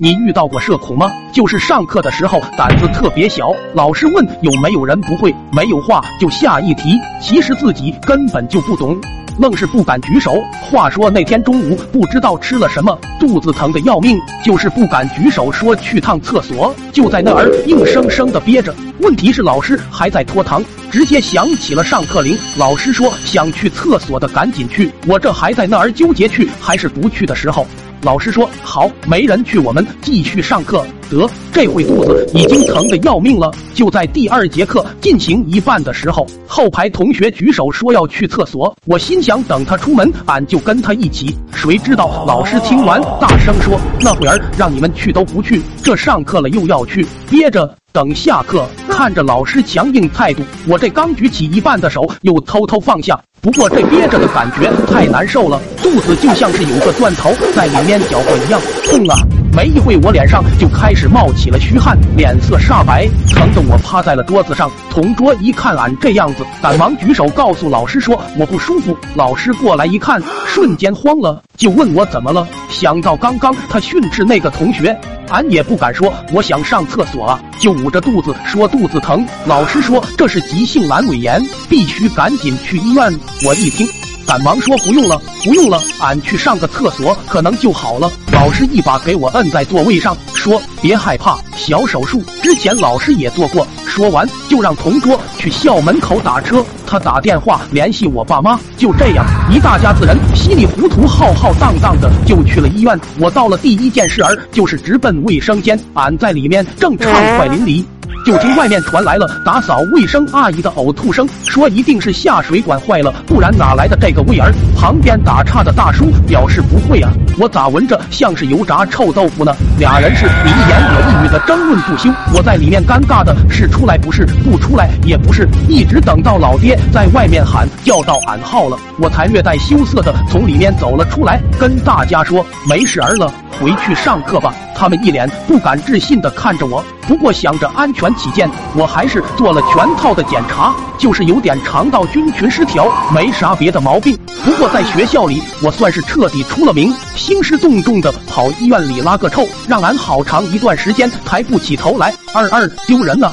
你遇到过社恐吗？就是上课的时候胆子特别小，老师问有没有人不会，没有话就下一题，其实自己根本就不懂，愣是不敢举手。话说那天中午不知道吃了什么，肚子疼的要命，就是不敢举手说去趟厕所，就在那儿硬生生的憋着。问题是老师还在拖堂，直接响起了上课铃。老师说想去厕所的赶紧去，我这还在那儿纠结去还是不去的时候。老师说好，没人去，我们继续上课。得，这会肚子已经疼得要命了。就在第二节课进行一半的时候，后排同学举手说要去厕所。我心想，等他出门，俺就跟他一起。谁知道老师听完，大声说：“那会儿让你们去都不去，这上课了又要去，憋着等下课。”看着老师强硬态度，我这刚举起一半的手，又偷偷放下。不过这憋着的感觉太难受了，肚子就像是有个钻头在里面搅和一样，痛啊！没一会，我脸上就开始冒起了虚汗，脸色煞白，疼得我趴在了桌子上。同桌一看俺这样子，赶忙举手告诉老师说我不舒服。老师过来一看，瞬间慌了，就问我怎么了。想到刚刚他训斥那个同学，俺也不敢说我想上厕所啊，就捂着肚子说肚子疼。老师说这是急性阑尾炎，必须赶紧去医院。我一听，赶忙说不用了，不用了，俺去上个厕所可能就好了。老师一把给我摁在座位上，说别害怕，小手术，之前老师也做过。说完就让同桌去校门口打车，他打电话联系我爸妈。就这样，一大家子人稀里糊涂、浩浩荡荡的就去了医院。我到了第一件事儿就是直奔卫生间，俺在里面正畅快淋漓。就听外面传来了打扫卫生阿姨的呕吐声，说一定是下水管坏了，不然哪来的这个味儿？旁边打岔的大叔表示不会啊，我咋闻着像是油炸臭豆腐呢？俩人是你一言我一语的争论不休，我在里面尴尬的是出来不是，不出来也不是，一直等到老爹在外面喊叫到俺号了，我才略带羞涩的从里面走了出来，跟大家说没事儿了。回去上课吧。他们一脸不敢置信的看着我，不过想着安全起见，我还是做了全套的检查，就是有点肠道菌群失调，没啥别的毛病。不过在学校里，我算是彻底出了名，兴师动众的跑医院里拉个臭，让俺好长一段时间抬不起头来，二二丢人了。